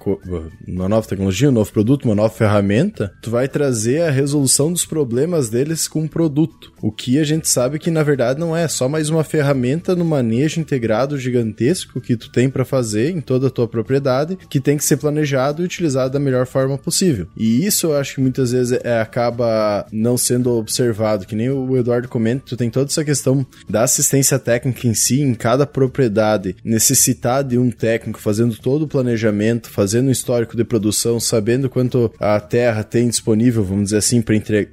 uma nova tecnologia, um novo produto, uma nova ferramenta, tu vai trazer a resolução dos problemas deles com um produto. O que a gente sabe que, na verdade, não é só mais uma ferramenta no manejo integrado gigantesco que tu tem para fazer em toda a tua propriedade, que tem que ser planejado e utilizado da melhor forma possível. E isso eu acho que muitas vezes é, acaba não sendo observado, que nem o Eduardo comenta, tu tem toda essa questão da assistência técnica em si, em cada propriedade, necessitar de um técnico fazendo todo o planejamento, fazendo um histórico de produção, sabendo quanto a terra tem disponível, vamos dizer assim, para entre,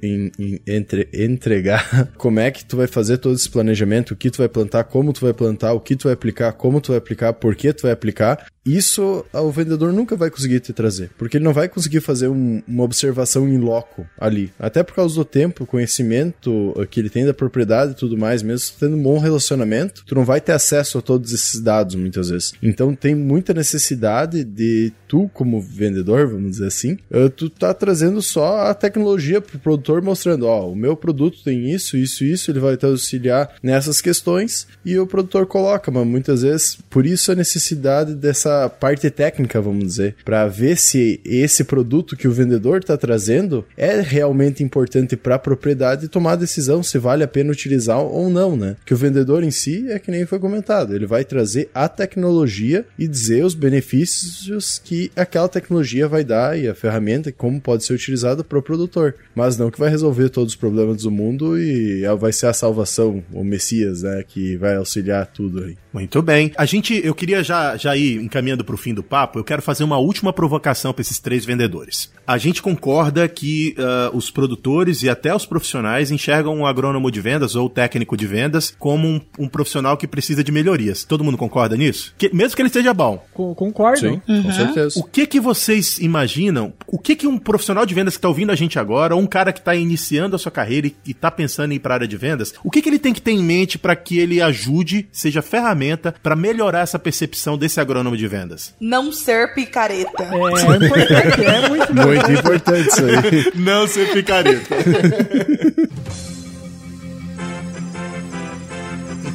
entre, entregar, como é que tu vai fazer todo esse planejamento, o que tu vai plantar, como tu vai plantar, o que tu vai aplicar, como tu vai aplicar, por que tu vai aplicar, isso o vendedor nunca vai conseguir te trazer, porque ele não vai conseguir fazer um, uma observação em loco ali. Até por causa do tempo, conhecimento que ele tem da propriedade e tudo mais, mesmo tendo um bom relacionamento, tu não vai ter acesso a todos esses dados muitas vezes. Então tem muita necessidade de tu, como vendedor, vamos dizer assim, eh, tu tá trazendo só a tecnologia pro produtor mostrando, ó, o meu produto tem isso, isso, isso, ele vai te auxiliar nessas questões e o produtor coloca, mas muitas vezes por isso a necessidade dessa parte técnica, vamos dizer, para ver se esse produto que o vendedor está trazendo é realmente importante para a propriedade tomar a decisão se vale a pena utilizar ou não, né? Que o vendedor em si é que nem foi comentado, ele vai trazer a tecnologia e dizer os benefícios que aquela tecnologia vai dar e a ferramenta como pode ser utilizada para o produtor, mas não que vai resolver todos os problemas do mundo e vai ser a salvação, o Messias, né, que vai auxiliar tudo aí.
Muito bem. A gente, eu queria já, já ir encaminhando para o fim do papo, eu quero fazer uma última provocação para esses três vendedores. A gente concorda que uh, os produtores e até os profissionais enxergam um agrônomo de vendas ou técnico de vendas como um, um profissional que precisa de melhorias. Todo mundo concorda nisso? Que, mesmo que ele esteja bom.
concordo. Sim,
uhum. com certeza.
O que que vocês imaginam? O que que um profissional de vendas que está ouvindo a gente agora, ou um cara que está iniciando a sua carreira e está pensando em ir para a área de vendas, o que que ele tem que ter em mente para que ele ajude, seja ferramenta para melhorar essa percepção desse agrônomo de vendas?
Não ser picareta.
É, é importante, é muito,
muito importante isso aí.
Não ser picareta.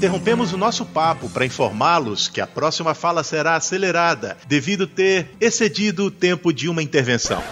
Interrompemos o nosso papo para informá-los que a próxima fala será acelerada, devido ter excedido o tempo de uma intervenção.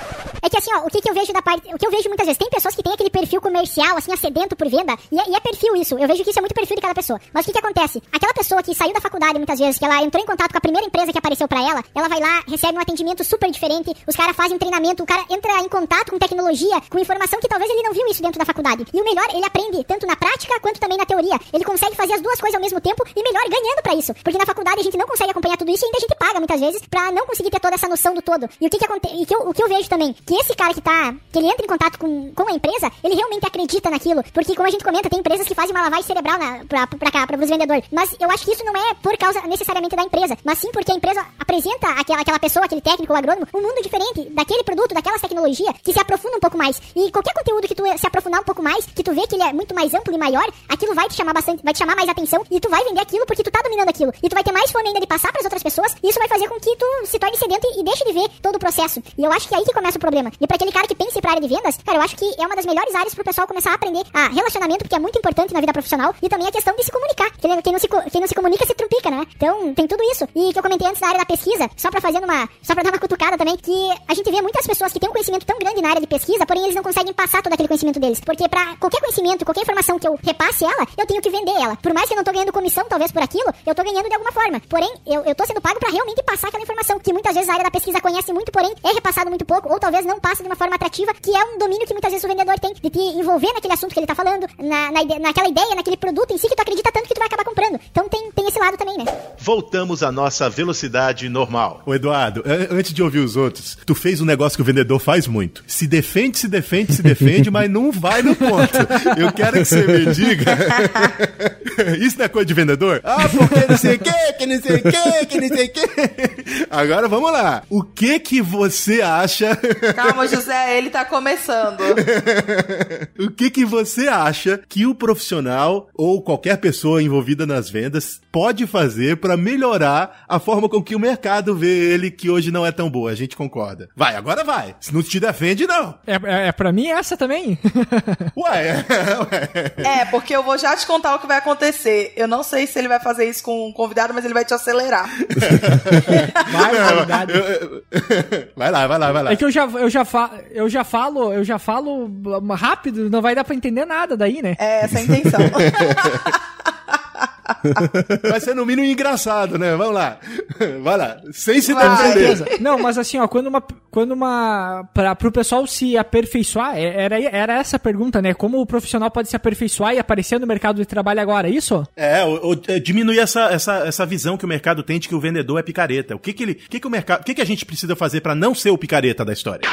É que assim, ó, o que, que eu vejo da parte. O que eu vejo muitas vezes, tem pessoas que têm aquele perfil comercial, assim, acedento por venda, e é, e é, perfil isso. Eu vejo que isso é muito perfil de cada pessoa. Mas o que, que acontece? Aquela pessoa que saiu da faculdade muitas vezes, que ela entrou em contato com a primeira empresa que apareceu para ela, ela vai lá, recebe um atendimento super diferente, os caras fazem um treinamento, o cara entra em contato com tecnologia, com informação que talvez ele não viu isso dentro da faculdade. E o melhor, ele aprende tanto na prática quanto também na teoria. Ele consegue fazer as duas coisas ao mesmo tempo e melhor, ganhando para isso. Porque na faculdade a gente não consegue acompanhar tudo isso e ainda a gente paga muitas vezes pra não conseguir ter toda essa noção do todo. E o que que acontece? E que eu, o que eu vejo também, que esse cara que tá que ele entra em contato com, com a empresa, ele realmente acredita naquilo. Porque, como a gente comenta, tem empresas que fazem uma lavagem cerebral na, pra, pra cá, para os vendedores. Mas eu acho que isso não é por causa necessariamente da empresa, mas sim porque a empresa apresenta aquela, aquela pessoa, aquele técnico, o agrônomo, um mundo diferente daquele produto, daquelas tecnologias, que se aprofunda um pouco mais. E qualquer conteúdo que tu se aprofundar um pouco mais, que tu vê que ele é muito mais amplo e maior, aquilo vai te chamar bastante, vai te chamar mais atenção e tu vai vender aquilo porque tu tá dominando aquilo. E tu vai ter mais fome ainda de passar para as outras pessoas, e isso vai fazer com que tu se torne sedento e, deixe de ver todo o processo. E eu acho que é aí que começa o problema. E para aquele cara que pensa ir pra área de vendas, cara, eu acho que é uma das melhores áreas pro pessoal começar a aprender a relacionamento, porque é muito importante na vida profissional, e também a questão de se comunicar. Quem não se, quem não se comunica se trumpica, né? Então, tem tudo isso. E que eu comentei antes na área da pesquisa, só pra fazer uma. Só pra dar uma cutucada também, que a gente vê muitas pessoas que têm um conhecimento tão grande na área de pesquisa, porém eles não conseguem passar todo aquele conhecimento deles. Porque pra qualquer conhecimento, qualquer informação que eu repasse ela, eu tenho que vender ela. Por mais eu não tô ganhando comissão, talvez por aquilo, eu tô ganhando de alguma forma. Porém, eu, eu tô sendo pago pra realmente passar aquela informação, que muitas vezes a área da pesquisa conhece muito, porém é repassado muito pouco, ou talvez não passa de uma forma atrativa, que é um domínio que muitas vezes o vendedor tem de te envolver naquele assunto que ele tá falando, na, na naquela ideia, naquele produto em si que tu acredita tanto que tu vai acabar comprando. Então tem, tem esse lado também, né?
Voltamos à nossa velocidade normal. O Eduardo, antes de ouvir os outros, tu fez um negócio que o vendedor faz muito. Se defende, se defende, se defende, mas não vai no ponto. Eu quero que você me diga. Isso não é coisa de vendedor? Ah, porque não sei o que, que não sei o que, que não sei o que. Agora vamos lá. O que que você acha?
Calma, José, ele tá começando.
o que que você acha que o profissional ou qualquer pessoa envolvida nas vendas pode fazer para melhorar a forma com que o mercado vê ele, que hoje não é tão boa? A gente concorda. Vai, agora vai. Se não te defende, não.
É, é, é pra mim essa também?
ué, é,
ué. É, porque eu vou já te contar o que vai acontecer. Eu não sei se ele vai fazer isso com um convidado, mas ele vai te acelerar.
vai,
vai lá, vai lá, vai lá.
É que eu já, eu já, fa eu já falo, eu já falo rápido, não vai dar pra entender nada daí, né?
É essa a intenção.
Vai ser no mínimo engraçado, né? Vamos lá. Vai lá. Sem se defender.
Não, mas assim, ó, quando uma. Quando uma. Pra, pro pessoal se aperfeiçoar, é, era, era essa a pergunta, né? Como o profissional pode se aperfeiçoar e aparecer no mercado de trabalho agora, é isso?
É, ou, ou, é, diminuir essa, essa, essa visão que o mercado tem de que o vendedor é picareta. O que que ele. O que que o mercado. O que que a gente precisa fazer para não ser o picareta da história?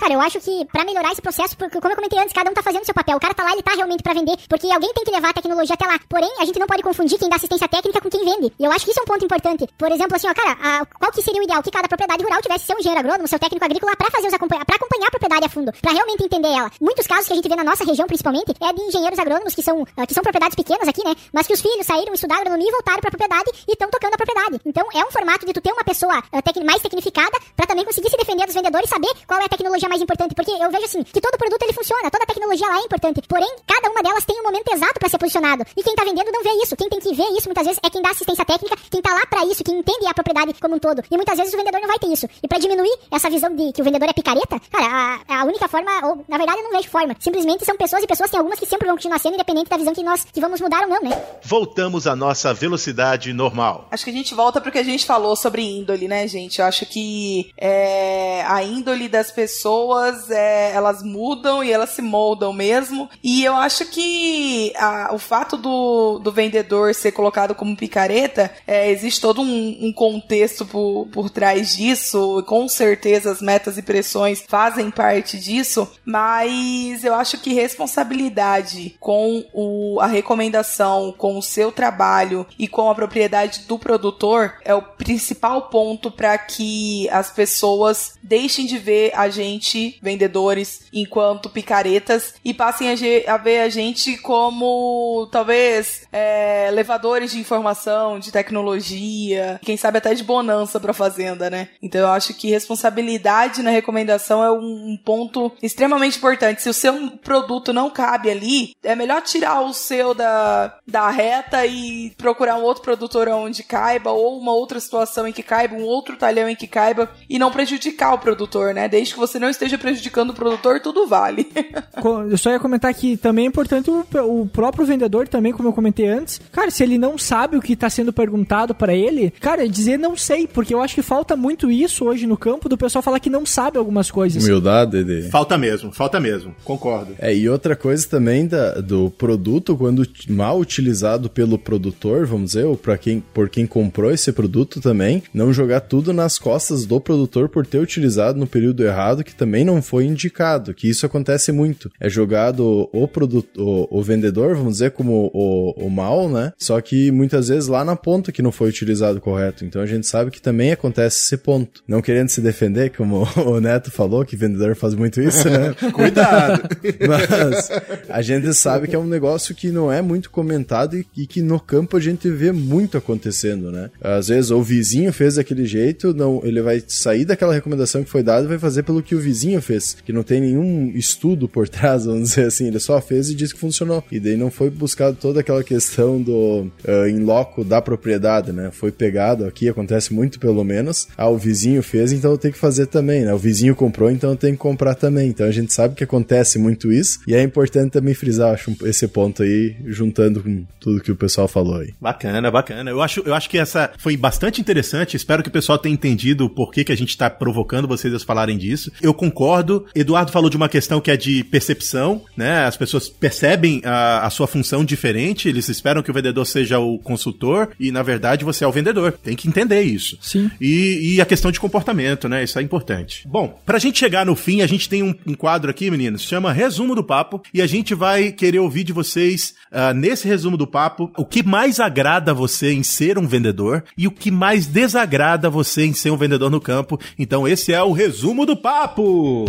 Cara, eu acho que para melhorar esse processo, porque como eu comentei antes, cada um tá fazendo seu papel. O cara tá lá, ele tá realmente para vender, porque alguém tem que levar a tecnologia até lá. Porém, a gente não pode confundir quem dá assistência técnica com quem vende. E eu acho que isso é um ponto importante. Por exemplo, assim, ó, cara, a, qual que seria o ideal? Que cada propriedade rural tivesse seu engenheiro agrônomo, seu técnico agrícola para fazer os acompanhar, para acompanhar a propriedade a fundo, para realmente entender ela. Muitos casos que a gente vê na nossa região, principalmente, é de engenheiros agrônomos que são, uh, que são propriedades pequenas aqui, né? Mas que os filhos saíram, estudaram agronomia e voltaram pra propriedade e estão tocando a propriedade. Então, é um formato de tu ter uma pessoa tec mais tecnificada para também conseguir se defender dos vendedores saber qual é a tecnologia mais importante, porque eu vejo assim, que todo produto ele funciona, toda tecnologia lá é importante, porém, cada uma delas tem um momento exato para ser posicionado. E quem tá vendendo não vê isso, quem tem que ver isso muitas vezes é quem dá assistência técnica, quem tá lá para isso, quem entende a propriedade como um todo. E muitas vezes o vendedor não vai ter isso. E para diminuir essa visão de que o vendedor é picareta, cara, a, a única forma, ou na verdade eu não vejo forma, simplesmente são pessoas e pessoas, tem algumas que sempre vão continuar sendo independente da visão que nós que vamos mudar ou não, né?
Voltamos à nossa velocidade normal.
Acho que a gente volta pro que a gente falou sobre índole, né, gente? Eu acho que é, a índole das pessoas, é, elas mudam e elas se moldam mesmo. E eu acho que a, o fato do, do vendedor ser colocado como picareta, é, existe todo um, um contexto por, por trás disso. Com certeza as metas e pressões fazem parte disso, mas eu acho que responsabilidade com o, a recomendação, com o seu trabalho e com a propriedade do produtor é o principal ponto para que as pessoas deixem de ver a gente, vendedores, enquanto picaretas e passem a, a ver a gente como talvez é, levadores de informação, de tecnologia, quem sabe até de bonança para fazenda, né? Então eu acho que responsabilidade na recomendação é um, um ponto extremamente importante. Se o seu produto não cabe ali, é melhor tirar o seu da, da reta e procurar um outro produtor onde caiba ou uma outra situação em que caiba, um outro talhão em que caiba e não prejudicar o produtor, né? Desde que você não esteja prejudicando o produtor, tudo vale.
Eu só ia comentar que também é importante o, o próprio vendedor também, como eu comentei antes. Cara, se ele não sabe o que tá sendo perguntado pra ele, cara, dizer não sei, porque eu acho que falta muito isso hoje no campo do pessoal falar que não sabe algumas coisas.
Humildade de...
Falta mesmo, falta mesmo. Concordo.
É, e outra coisa também da, do produto, quando mal utilizado pelo produtor, vamos dizer, ou pra quem, por quem comprou esse produto também, não jogar tudo nas costas do produtor por ter utilizado no período errado, que também não foi indicado, que isso acontece muito. É jogado o produto, o, o vendedor, vamos dizer, como o, o mal, né? Só que muitas vezes lá na ponta que não foi utilizado correto. Então a gente sabe que também acontece esse ponto. Não querendo se defender, como o Neto falou, que vendedor faz muito isso, né?
Cuidado.
Mas a gente sabe que é um negócio que não é muito comentado e, e que no campo a gente vê muito acontecendo, né? Às vezes o vizinho fez daquele jeito, não, ele vai sair daquela recomendação que foi dada e vai fazer pelo que o vizinho fez, que não tem nenhum estudo por trás, vamos dizer assim, ele só fez e disse que funcionou. E daí não foi buscado toda aquela questão do uh, in loco da propriedade, né? Foi pegado aqui, acontece muito pelo menos. Ah, o vizinho fez, então eu tenho que fazer também, né? O vizinho comprou, então eu tenho que comprar também. Então a gente sabe que acontece muito isso e é importante também frisar, acho, esse ponto aí, juntando com tudo que o pessoal falou aí.
Bacana, bacana. Eu acho, eu acho que essa foi bastante interessante. Espero que o pessoal tenha entendido o porquê que a gente está provocando vocês a falarem disso. Eu concordo. Eduardo falou de uma questão que é de percepção, né? As pessoas percebem a, a sua função diferente, eles esperam que o vendedor seja o consultor e, na verdade, você é o vendedor. Tem que entender isso.
Sim.
E, e a questão de comportamento, né? Isso é importante. Bom, pra gente chegar no fim, a gente tem um, um quadro aqui, meninos, chama Resumo do Papo, e a gente vai querer ouvir de vocês, ah, nesse resumo do papo, o que mais agrada você em ser um vendedor e o que mais desagrada você em ser um vendedor no campo. Então, esse é o Resumo do Papo!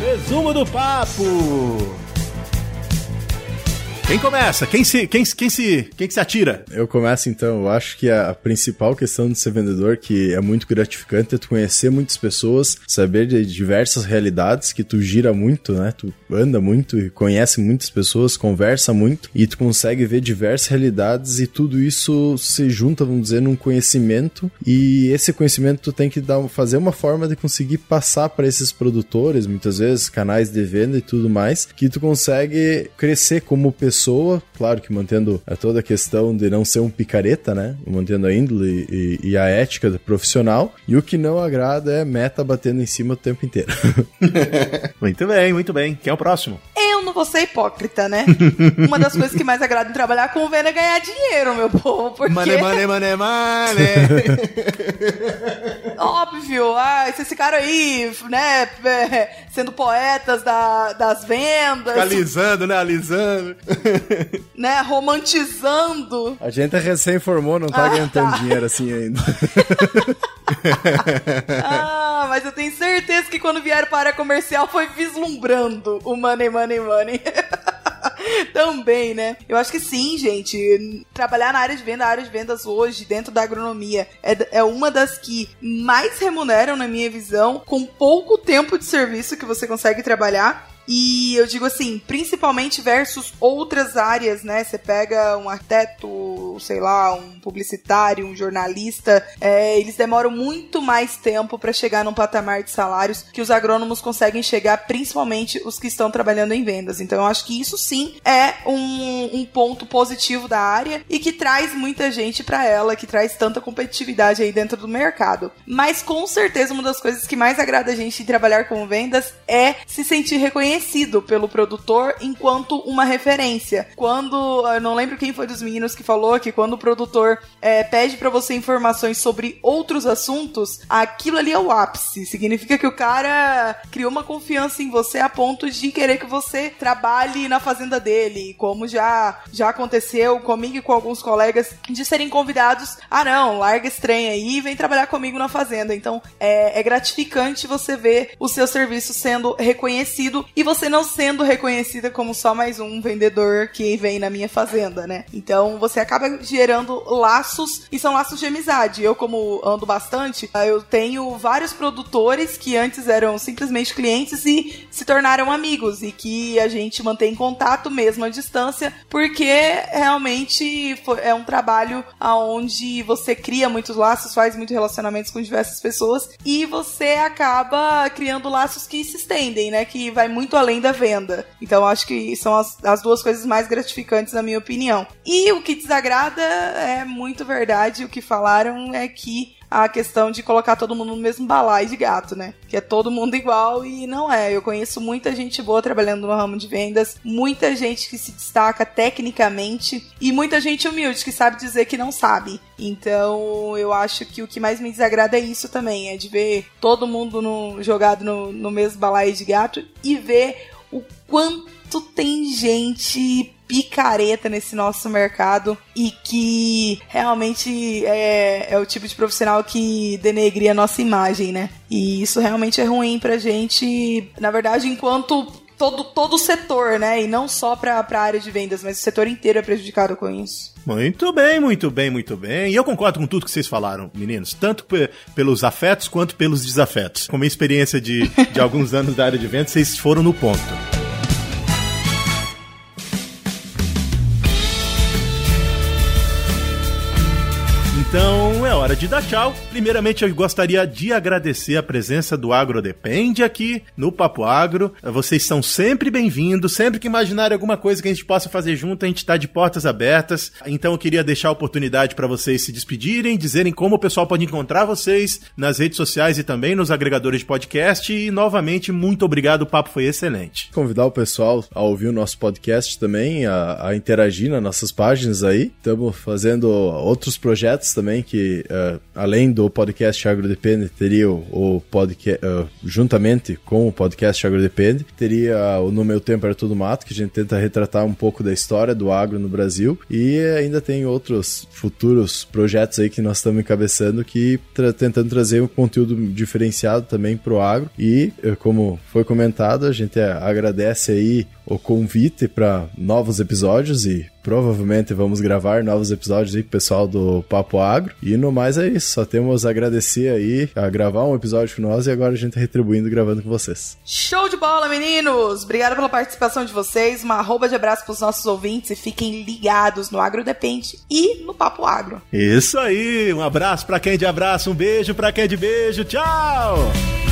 Resumo do Papo! Quem começa? Quem se, quem, quem se, quem que se atira?
Eu começo então, eu acho que a principal questão de ser vendedor, que é muito gratificante, é tu conhecer muitas pessoas, saber de diversas realidades, que tu gira muito, né? Tu anda muito e conhece muitas pessoas, conversa muito, e tu consegue ver diversas realidades e tudo isso se junta, vamos dizer, num conhecimento, e esse conhecimento tu tem que dar, fazer uma forma de conseguir passar para esses produtores, muitas vezes canais de venda e tudo mais, que tu consegue crescer como pessoa, claro que mantendo a toda a questão de não ser um picareta, né? Mantendo a índole e, e a ética do profissional. E o que não agrada é meta batendo em cima o tempo inteiro.
Muito bem, muito bem. Quem é o próximo?
Eu não vou ser hipócrita, né? Uma das coisas que mais agrada em trabalhar com venda é ganhar dinheiro, meu povo. Porque,
money, money, money.
óbvio, ah, vocês ficaram aí, né, é, sendo poetas da- das vendas,
Alisando, né? Alisando.
né, romantizando.
A gente recém formou, não tá
Ah,
ganhando
tá.
dinheiro assim ainda.
Ah, mas eu tenho certeza que quando vieram para a comercial foi vislumbrando o money, money, money. Também, né? Eu acho que sim, gente. Trabalhar na área de venda, a área de vendas hoje, dentro da agronomia, é, é uma das que mais remuneram, na minha visão, com pouco tempo de serviço que você consegue trabalhar. E eu digo assim, principalmente versus outras áreas, né? Você pega um arquiteto, sei lá, um publicitário, um jornalista, é, eles demoram muito mais tempo para chegar num patamar de salários que os agrônomos conseguem chegar, principalmente os que estão trabalhando em vendas. Então eu acho que isso sim é um, um ponto positivo da área e que traz muita gente para ela, que traz tanta competitividade aí dentro do mercado. Mas com certeza uma das coisas que mais agrada a gente em trabalhar com vendas é se sentir reconhecido reconhecido pelo produtor enquanto uma referência. Quando, eu não lembro quem foi dos meninos que falou que quando o produtor é, pede para você informações sobre outros assuntos, aquilo ali é o ápice. Significa que o cara criou uma confiança em você a ponto de querer que você trabalhe na fazenda dele, como já já aconteceu comigo e com alguns colegas de serem convidados. Ah, não, larga esse trem aí e vem trabalhar comigo na fazenda. Então é, é gratificante você ver o seu serviço sendo reconhecido e e você não sendo reconhecida como só mais um vendedor que vem na minha fazenda, né? Então você acaba gerando laços e são laços de amizade. Eu, como ando bastante, eu tenho vários produtores que antes eram simplesmente clientes e se tornaram amigos e que a gente mantém contato mesmo à distância, porque realmente é um trabalho onde você cria muitos laços, faz muitos relacionamentos com diversas pessoas e você acaba criando laços que se estendem, né? Que vai muito muito além da venda. Então acho que são as, as duas coisas mais gratificantes, na minha opinião. E o que desagrada é muito verdade. O que falaram é que a questão de colocar todo mundo no mesmo balaio de gato, né? Que é todo mundo igual e não é. Eu conheço muita gente boa trabalhando no ramo de vendas, muita gente que se destaca tecnicamente e muita gente humilde que sabe dizer que não sabe. Então eu acho que o que mais me desagrada é isso também, é de ver todo mundo no, jogado no, no mesmo balaio de gato e ver o quanto tem gente picareta nesse nosso mercado e que realmente é, é o tipo de profissional que denegria a nossa imagem, né? E isso realmente é ruim pra gente, na verdade, enquanto todo, todo o setor, né? E não só para a área de vendas, mas o setor inteiro é prejudicado com isso.
Muito bem, muito bem, muito bem. E eu concordo com tudo que vocês falaram, meninos. Tanto pelos afetos quanto pelos desafetos. Com minha experiência de, de alguns anos da área de vendas, vocês foram no ponto. Então hora de dar tchau. Primeiramente, eu gostaria de agradecer a presença do Agro Depende aqui no Papo Agro. Vocês são sempre bem-vindos. Sempre que imaginarem alguma coisa que a gente possa fazer junto, a gente está de portas abertas. Então eu queria deixar a oportunidade para vocês se despedirem, dizerem como o pessoal pode encontrar vocês nas redes sociais e também nos agregadores de podcast. E novamente, muito obrigado. O papo foi excelente.
Convidar o pessoal a ouvir o nosso podcast também, a, a interagir nas nossas páginas aí. Estamos fazendo outros projetos também também que, uh, além do podcast AgroDepende, teria o, o podcast, uh, juntamente com o podcast AgroDepende, teria o No Meu Tempo Era Tudo Mato, que a gente tenta retratar um pouco da história do agro no Brasil, e ainda tem outros futuros projetos aí que nós estamos encabeçando que tra tentando trazer um conteúdo diferenciado também para o agro, e eh, como foi comentado, a gente agradece aí o convite para novos episódios e provavelmente vamos gravar novos episódios aí com o pessoal do Papo Agro. E no mais é isso, só temos a agradecer aí a gravar um episódio com nós e agora a gente tá retribuindo gravando com vocês.
Show de bola, meninos! Obrigada pela participação de vocês, uma arroba de abraço pros nossos ouvintes e fiquem ligados no Agro Depende e no Papo Agro.
Isso aí, um abraço para quem é de abraço, um beijo para quem é de beijo, tchau!